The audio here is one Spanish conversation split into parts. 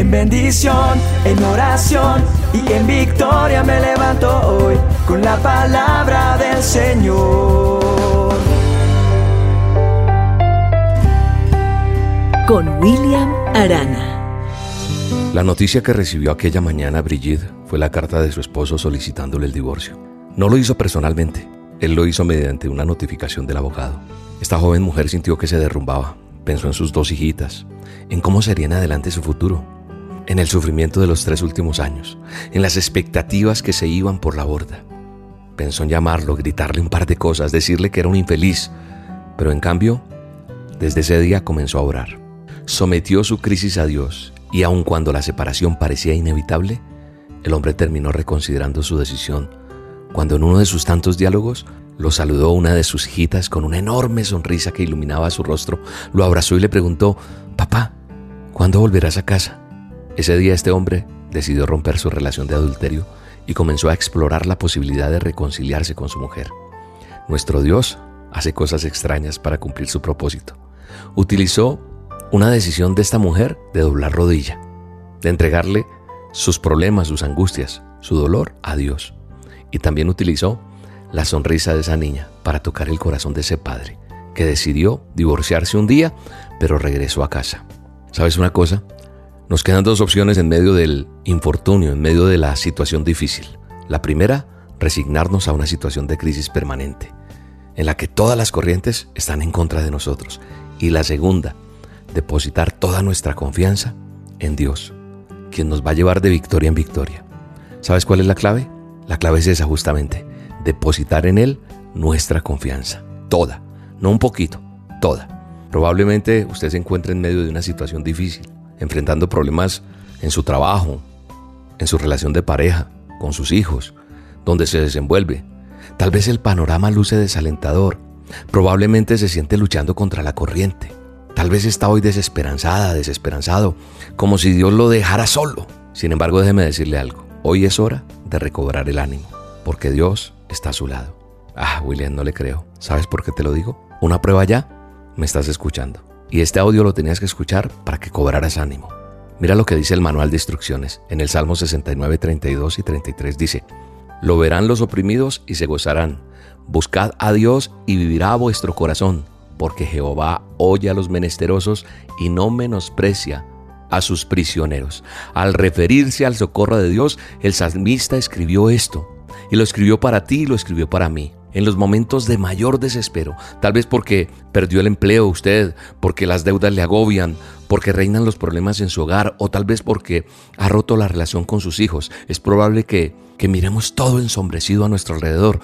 En bendición, en oración y en victoria me levanto hoy con la palabra del Señor. Con William Arana. La noticia que recibió aquella mañana Brigitte fue la carta de su esposo solicitándole el divorcio. No lo hizo personalmente, él lo hizo mediante una notificación del abogado. Esta joven mujer sintió que se derrumbaba, pensó en sus dos hijitas, en cómo sería en adelante su futuro, en el sufrimiento de los tres últimos años, en las expectativas que se iban por la borda. Pensó en llamarlo, gritarle un par de cosas, decirle que era un infeliz, pero en cambio, desde ese día comenzó a orar. Sometió su crisis a Dios y aun cuando la separación parecía inevitable, el hombre terminó reconsiderando su decisión cuando en uno de sus tantos diálogos lo saludó una de sus hijitas con una enorme sonrisa que iluminaba su rostro, lo abrazó y le preguntó, Papá, ¿cuándo volverás a casa? Ese día este hombre decidió romper su relación de adulterio y comenzó a explorar la posibilidad de reconciliarse con su mujer. Nuestro Dios hace cosas extrañas para cumplir su propósito. Utilizó una decisión de esta mujer de doblar rodilla, de entregarle sus problemas, sus angustias, su dolor a Dios. Y también utilizó la sonrisa de esa niña para tocar el corazón de ese padre, que decidió divorciarse un día, pero regresó a casa. ¿Sabes una cosa? Nos quedan dos opciones en medio del infortunio, en medio de la situación difícil. La primera, resignarnos a una situación de crisis permanente, en la que todas las corrientes están en contra de nosotros. Y la segunda, depositar toda nuestra confianza en Dios, quien nos va a llevar de victoria en victoria. ¿Sabes cuál es la clave? La clave es esa justamente, depositar en Él nuestra confianza, toda, no un poquito, toda. Probablemente usted se encuentre en medio de una situación difícil, enfrentando problemas en su trabajo, en su relación de pareja, con sus hijos, donde se desenvuelve. Tal vez el panorama luce desalentador, probablemente se siente luchando contra la corriente. Tal vez está hoy desesperanzada, desesperanzado, como si Dios lo dejara solo. Sin embargo, déjeme decirle algo. Hoy es hora de recobrar el ánimo, porque Dios está a su lado. Ah, William, no le creo. ¿Sabes por qué te lo digo? Una prueba ya, me estás escuchando. Y este audio lo tenías que escuchar para que cobraras ánimo. Mira lo que dice el manual de instrucciones. En el Salmo 69, 32 y 33 dice, Lo verán los oprimidos y se gozarán. Buscad a Dios y vivirá vuestro corazón porque Jehová oye a los menesterosos y no menosprecia a sus prisioneros. Al referirse al socorro de Dios, el salmista escribió esto, y lo escribió para ti y lo escribió para mí. En los momentos de mayor desespero, tal vez porque perdió el empleo usted, porque las deudas le agobian, porque reinan los problemas en su hogar o tal vez porque ha roto la relación con sus hijos, es probable que, que miremos todo ensombrecido a nuestro alrededor.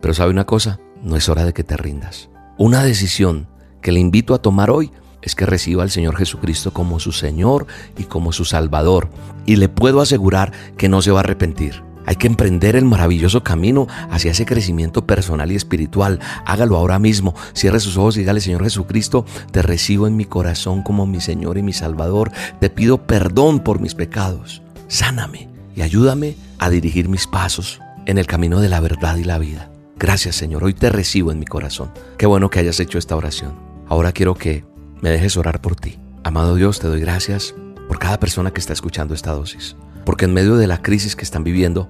Pero sabe una cosa, no es hora de que te rindas. Una decisión que le invito a tomar hoy es que reciba al Señor Jesucristo como su Señor y como su Salvador. Y le puedo asegurar que no se va a arrepentir. Hay que emprender el maravilloso camino hacia ese crecimiento personal y espiritual. Hágalo ahora mismo. Cierre sus ojos y dígale, Señor Jesucristo, te recibo en mi corazón como mi Señor y mi Salvador. Te pido perdón por mis pecados. Sáname y ayúdame a dirigir mis pasos en el camino de la verdad y la vida. Gracias Señor, hoy te recibo en mi corazón. Qué bueno que hayas hecho esta oración. Ahora quiero que me dejes orar por ti. Amado Dios, te doy gracias por cada persona que está escuchando esta dosis. Porque en medio de la crisis que están viviendo,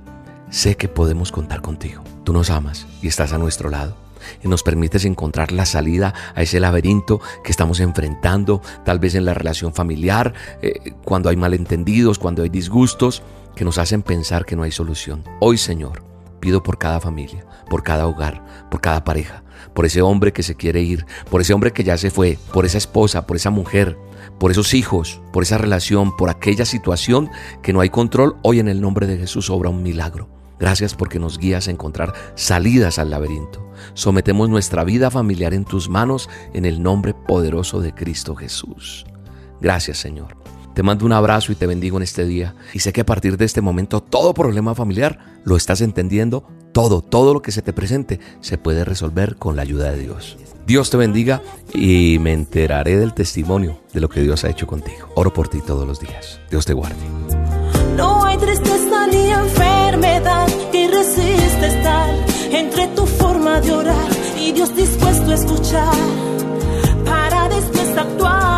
sé que podemos contar contigo. Tú nos amas y estás a nuestro lado. Y nos permites encontrar la salida a ese laberinto que estamos enfrentando, tal vez en la relación familiar, eh, cuando hay malentendidos, cuando hay disgustos, que nos hacen pensar que no hay solución. Hoy, Señor, Pido por cada familia, por cada hogar, por cada pareja, por ese hombre que se quiere ir, por ese hombre que ya se fue, por esa esposa, por esa mujer, por esos hijos, por esa relación, por aquella situación que no hay control. Hoy en el nombre de Jesús obra un milagro. Gracias porque nos guías a encontrar salidas al laberinto. Sometemos nuestra vida familiar en tus manos en el nombre poderoso de Cristo Jesús. Gracias Señor. Te mando un abrazo y te bendigo en este día. Y sé que a partir de este momento todo problema familiar lo estás entendiendo. Todo, todo lo que se te presente se puede resolver con la ayuda de Dios. Dios te bendiga y me enteraré del testimonio de lo que Dios ha hecho contigo. Oro por ti todos los días. Dios te guarde. No hay tristeza ni enfermedad que resiste estar entre tu forma de orar y Dios dispuesto a escuchar para después actuar.